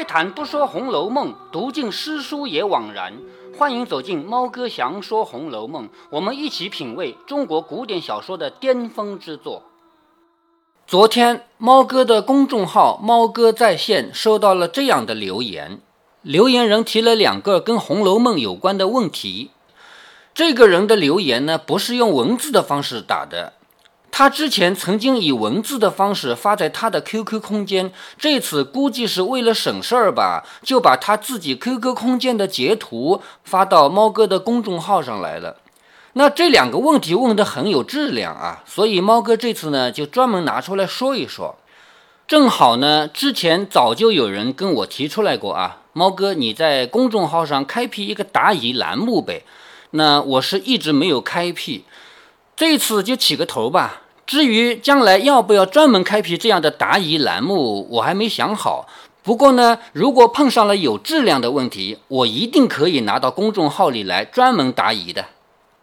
开坛不说《红楼梦》，读尽诗书也枉然。欢迎走进猫哥祥说《红楼梦》，我们一起品味中国古典小说的巅峰之作。昨天，猫哥的公众号“猫哥在线”收到了这样的留言，留言人提了两个跟《红楼梦》有关的问题。这个人的留言呢，不是用文字的方式打的。他之前曾经以文字的方式发在他的 QQ 空间，这次估计是为了省事儿吧，就把他自己 QQ 空间的截图发到猫哥的公众号上来了。那这两个问题问得很有质量啊，所以猫哥这次呢就专门拿出来说一说。正好呢，之前早就有人跟我提出来过啊，猫哥你在公众号上开辟一个答疑栏目呗。那我是一直没有开辟。这次就起个头吧。至于将来要不要专门开辟这样的答疑栏目，我还没想好。不过呢，如果碰上了有质量的问题，我一定可以拿到公众号里来专门答疑的。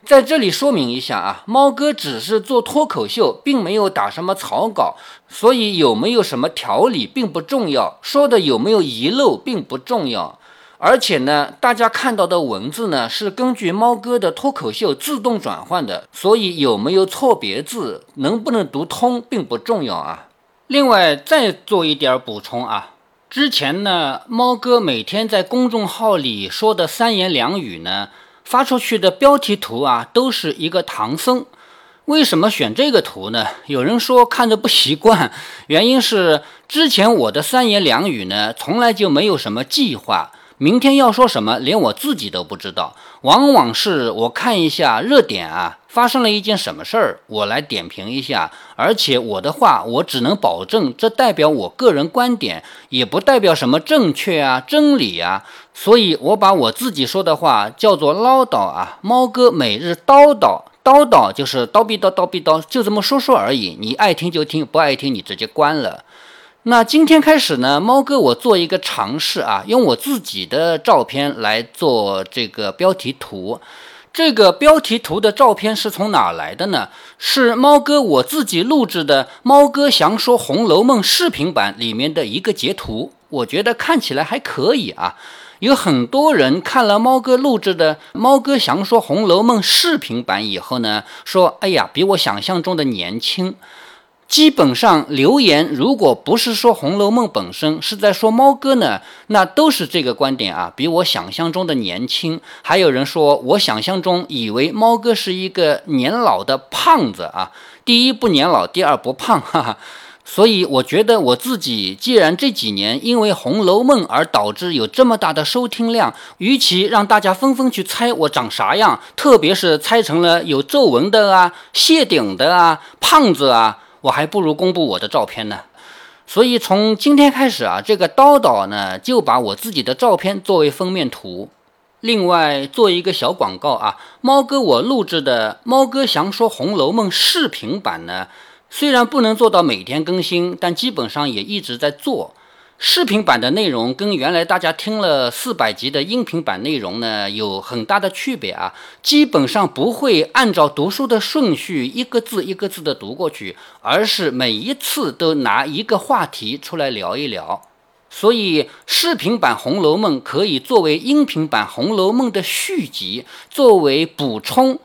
在这里说明一下啊，猫哥只是做脱口秀，并没有打什么草稿，所以有没有什么条理并不重要，说的有没有遗漏并不重要。而且呢，大家看到的文字呢是根据猫哥的脱口秀自动转换的，所以有没有错别字，能不能读通并不重要啊。另外再做一点补充啊，之前呢，猫哥每天在公众号里说的三言两语呢，发出去的标题图啊，都是一个唐僧。为什么选这个图呢？有人说看着不习惯，原因是之前我的三言两语呢，从来就没有什么计划。明天要说什么，连我自己都不知道。往往是我看一下热点啊，发生了一件什么事儿，我来点评一下。而且我的话，我只能保证这代表我个人观点，也不代表什么正确啊、真理啊。所以我把我自己说的话叫做唠叨啊。猫哥每日叨叨叨叨，就是叨逼叨叨逼叨，就这么说说而已。你爱听就听，不爱听你直接关了。那今天开始呢，猫哥我做一个尝试啊，用我自己的照片来做这个标题图。这个标题图的照片是从哪来的呢？是猫哥我自己录制的《猫哥详说红楼梦》视频版里面的一个截图。我觉得看起来还可以啊。有很多人看了猫哥录制的《猫哥详说红楼梦》视频版以后呢，说：“哎呀，比我想象中的年轻。”基本上留言，如果不是说《红楼梦》本身，是在说猫哥呢，那都是这个观点啊，比我想象中的年轻。还有人说，我想象中以为猫哥是一个年老的胖子啊，第一不年老，第二不胖，哈哈。所以我觉得我自己，既然这几年因为《红楼梦》而导致有这么大的收听量，与其让大家纷纷去猜我长啥样，特别是猜成了有皱纹的啊、谢顶的啊、胖子啊。我还不如公布我的照片呢，所以从今天开始啊，这个叨叨呢就把我自己的照片作为封面图。另外做一个小广告啊，猫哥我录制的《猫哥详说红楼梦》视频版呢，虽然不能做到每天更新，但基本上也一直在做。视频版的内容跟原来大家听了四百集的音频版内容呢有很大的区别啊，基本上不会按照读书的顺序一个字一个字的读过去，而是每一次都拿一个话题出来聊一聊，所以视频版《红楼梦》可以作为音频版《红楼梦》的续集，作为补充。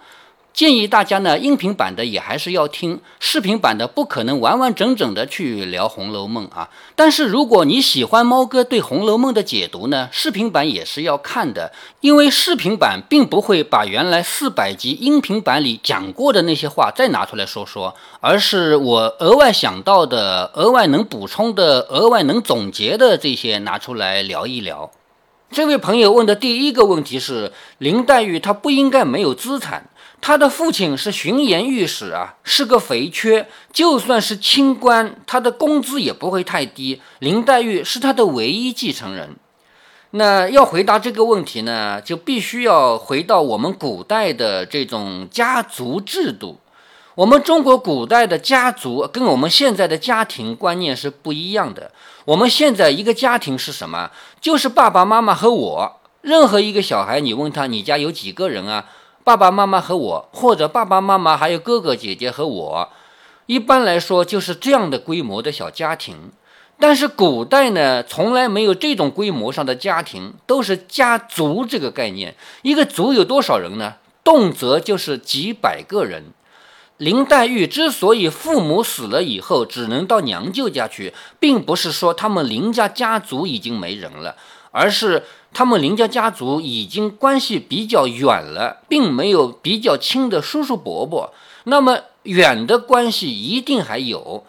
建议大家呢，音频版的也还是要听，视频版的不可能完完整整的去聊《红楼梦》啊。但是如果你喜欢猫哥对《红楼梦》的解读呢，视频版也是要看的，因为视频版并不会把原来四百集音频版里讲过的那些话再拿出来说说，而是我额外想到的、额外能补充的、额外能总结的这些拿出来聊一聊。这位朋友问的第一个问题是：林黛玉她不应该没有资产？他的父亲是巡盐御史啊，是个肥缺，就算是清官，他的工资也不会太低。林黛玉是他的唯一继承人。那要回答这个问题呢，就必须要回到我们古代的这种家族制度。我们中国古代的家族跟我们现在的家庭观念是不一样的。我们现在一个家庭是什么？就是爸爸妈妈和我。任何一个小孩，你问他，你家有几个人啊？爸爸妈妈和我，或者爸爸妈妈还有哥哥姐姐和我，一般来说就是这样的规模的小家庭。但是古代呢，从来没有这种规模上的家庭，都是家族这个概念。一个族有多少人呢？动辄就是几百个人。林黛玉之所以父母死了以后只能到娘舅家去，并不是说他们林家家族已经没人了，而是他们林家家族已经关系比较远了，并没有比较亲的叔叔伯伯。那么远的关系一定还有，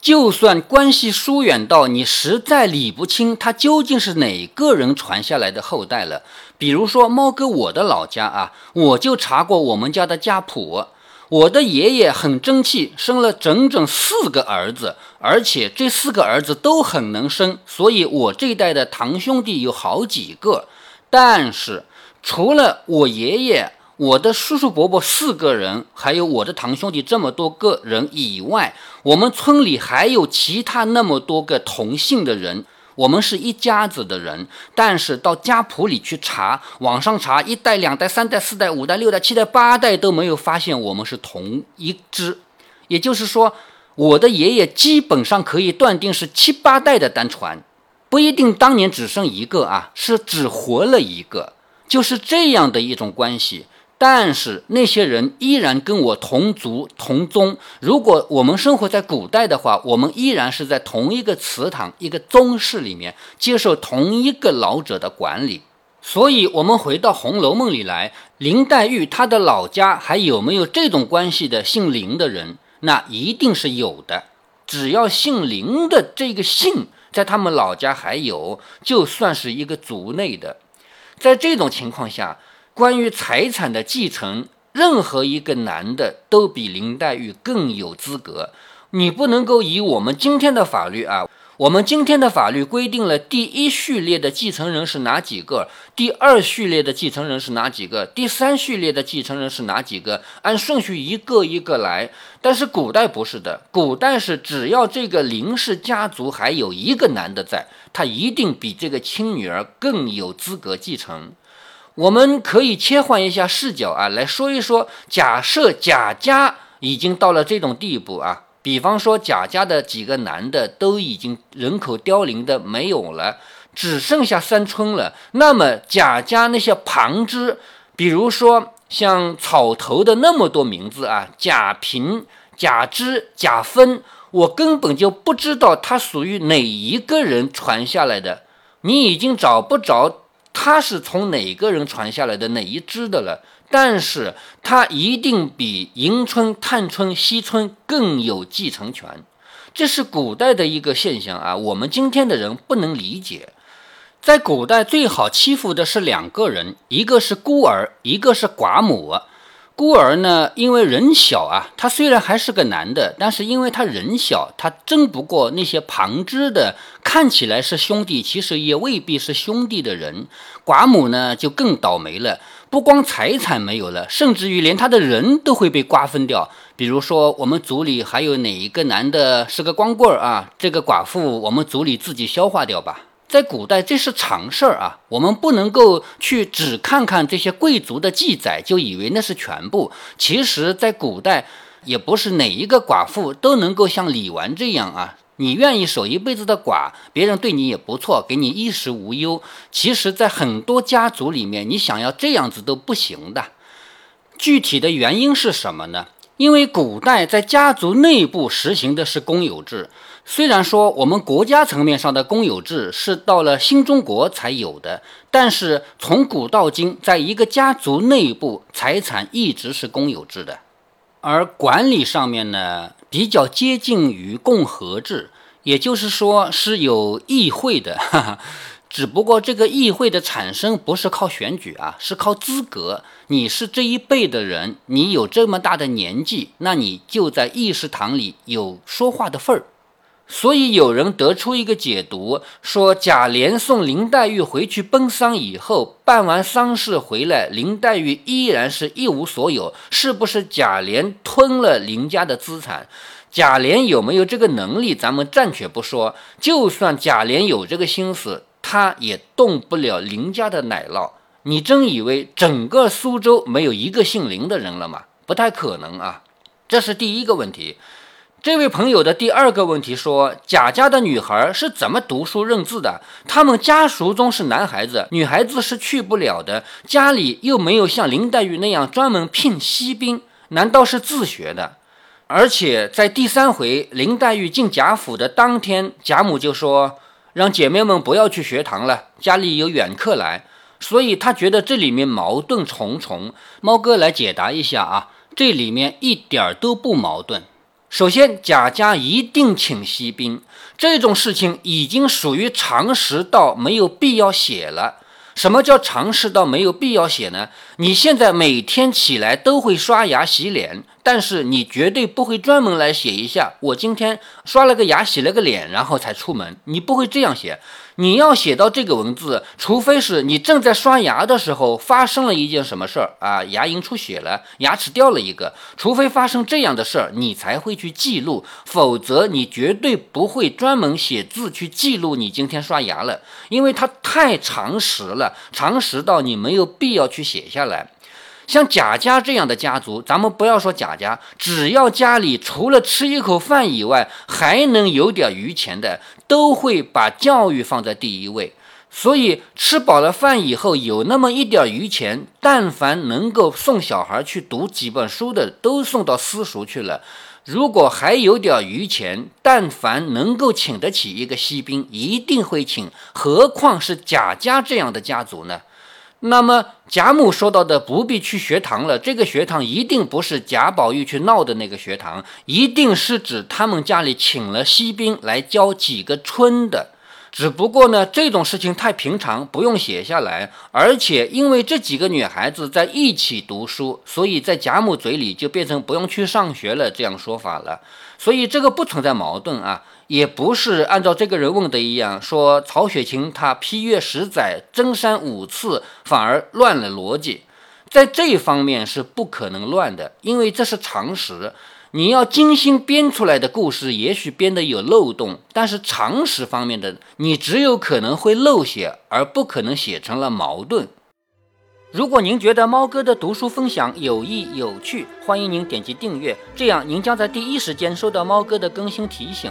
就算关系疏远到你实在理不清他究竟是哪个人传下来的后代了。比如说猫哥我的老家啊，我就查过我们家的家谱。我的爷爷很争气，生了整整四个儿子，而且这四个儿子都很能生，所以我这一代的堂兄弟有好几个。但是除了我爷爷、我的叔叔伯伯四个人，还有我的堂兄弟这么多个人以外，我们村里还有其他那么多个同姓的人。我们是一家子的人，但是到家谱里去查，网上查，一代、两代、三代、四代、五代、六代、七代、八代都没有发现我们是同一支。也就是说，我的爷爷基本上可以断定是七八代的单传，不一定当年只剩一个啊，是只活了一个，就是这样的一种关系。但是那些人依然跟我同族同宗。如果我们生活在古代的话，我们依然是在同一个祠堂、一个宗室里面，接受同一个老者的管理。所以，我们回到《红楼梦》里来，林黛玉她的老家还有没有这种关系的姓林的人？那一定是有的。只要姓林的这个姓在他们老家还有，就算是一个族内的。在这种情况下。关于财产的继承，任何一个男的都比林黛玉更有资格。你不能够以我们今天的法律啊，我们今天的法律规定了第一序列的继承人是哪几个，第二序列的继承人是哪几个，第三序列的继承人是哪几个，按顺序一个一个来。但是古代不是的，古代是只要这个林氏家族还有一个男的在，他一定比这个亲女儿更有资格继承。我们可以切换一下视角啊，来说一说，假设贾家已经到了这种地步啊，比方说贾家的几个男的都已经人口凋零的没有了，只剩下三春了。那么贾家那些旁支，比如说像草头的那么多名字啊，贾平、贾芝、贾芬，我根本就不知道他属于哪一个人传下来的，你已经找不着。他是从哪个人传下来的哪一支的了？但是他一定比迎春、探春、惜春更有继承权，这是古代的一个现象啊！我们今天的人不能理解。在古代最好欺负的是两个人，一个是孤儿，一个是寡母。孤儿呢，因为人小啊，他虽然还是个男的，但是因为他人小，他争不过那些旁支的，看起来是兄弟，其实也未必是兄弟的人。寡母呢，就更倒霉了，不光财产没有了，甚至于连他的人都会被瓜分掉。比如说，我们族里还有哪一个男的是个光棍啊？这个寡妇，我们族里自己消化掉吧。在古代，这是常事儿啊。我们不能够去只看看这些贵族的记载，就以为那是全部。其实，在古代，也不是哪一个寡妇都能够像李纨这样啊。你愿意守一辈子的寡，别人对你也不错，给你衣食无忧。其实，在很多家族里面，你想要这样子都不行的。具体的原因是什么呢？因为古代在家族内部实行的是公有制。虽然说我们国家层面上的公有制是到了新中国才有的，但是从古到今，在一个家族内部，财产一直是公有制的，而管理上面呢，比较接近于共和制，也就是说是有议会的。哈哈。只不过这个议会的产生不是靠选举啊，是靠资格。你是这一辈的人，你有这么大的年纪，那你就在议事堂里有说话的份儿。所以有人得出一个解读，说贾琏送林黛玉回去奔丧以后，办完丧事回来，林黛玉依然是一无所有，是不是贾琏吞了林家的资产？贾琏有没有这个能力，咱们暂且不说。就算贾琏有这个心思，他也动不了林家的奶酪。你真以为整个苏州没有一个姓林的人了吗？不太可能啊。这是第一个问题。这位朋友的第二个问题说：贾家的女孩是怎么读书认字的？他们家族中是男孩子，女孩子是去不了的，家里又没有像林黛玉那样专门聘西兵，难道是自学的？而且在第三回林黛玉进贾府的当天，贾母就说让姐妹们不要去学堂了，家里有远客来，所以她觉得这里面矛盾重重。猫哥来解答一下啊，这里面一点都不矛盾。首先，贾家一定请西兵，这种事情已经属于常识到没有必要写了。什么叫常识到没有必要写呢？你现在每天起来都会刷牙洗脸。但是你绝对不会专门来写一下，我今天刷了个牙，洗了个脸，然后才出门。你不会这样写，你要写到这个文字，除非是你正在刷牙的时候发生了一件什么事儿啊，牙龈出血了，牙齿掉了一个，除非发生这样的事儿，你才会去记录，否则你绝对不会专门写字去记录你今天刷牙了，因为它太常识了，常识到你没有必要去写下来。像贾家这样的家族，咱们不要说贾家，只要家里除了吃一口饭以外，还能有点余钱的，都会把教育放在第一位。所以吃饱了饭以后，有那么一点余钱，但凡能够送小孩去读几本书的，都送到私塾去了。如果还有点余钱，但凡能够请得起一个西宾，一定会请。何况是贾家这样的家族呢？那么贾母说到的不必去学堂了，这个学堂一定不是贾宝玉去闹的那个学堂，一定是指他们家里请了西宾来教几个春的。只不过呢，这种事情太平常，不用写下来。而且因为这几个女孩子在一起读书，所以在贾母嘴里就变成不用去上学了这样说法了。所以这个不存在矛盾啊。也不是按照这个人问的一样，说曹雪芹他批阅十载，征删五次，反而乱了逻辑，在这一方面是不可能乱的，因为这是常识。你要精心编出来的故事，也许编得有漏洞，但是常识方面的，你只有可能会漏写，而不可能写成了矛盾。如果您觉得猫哥的读书分享有益有趣，欢迎您点击订阅，这样您将在第一时间收到猫哥的更新提醒。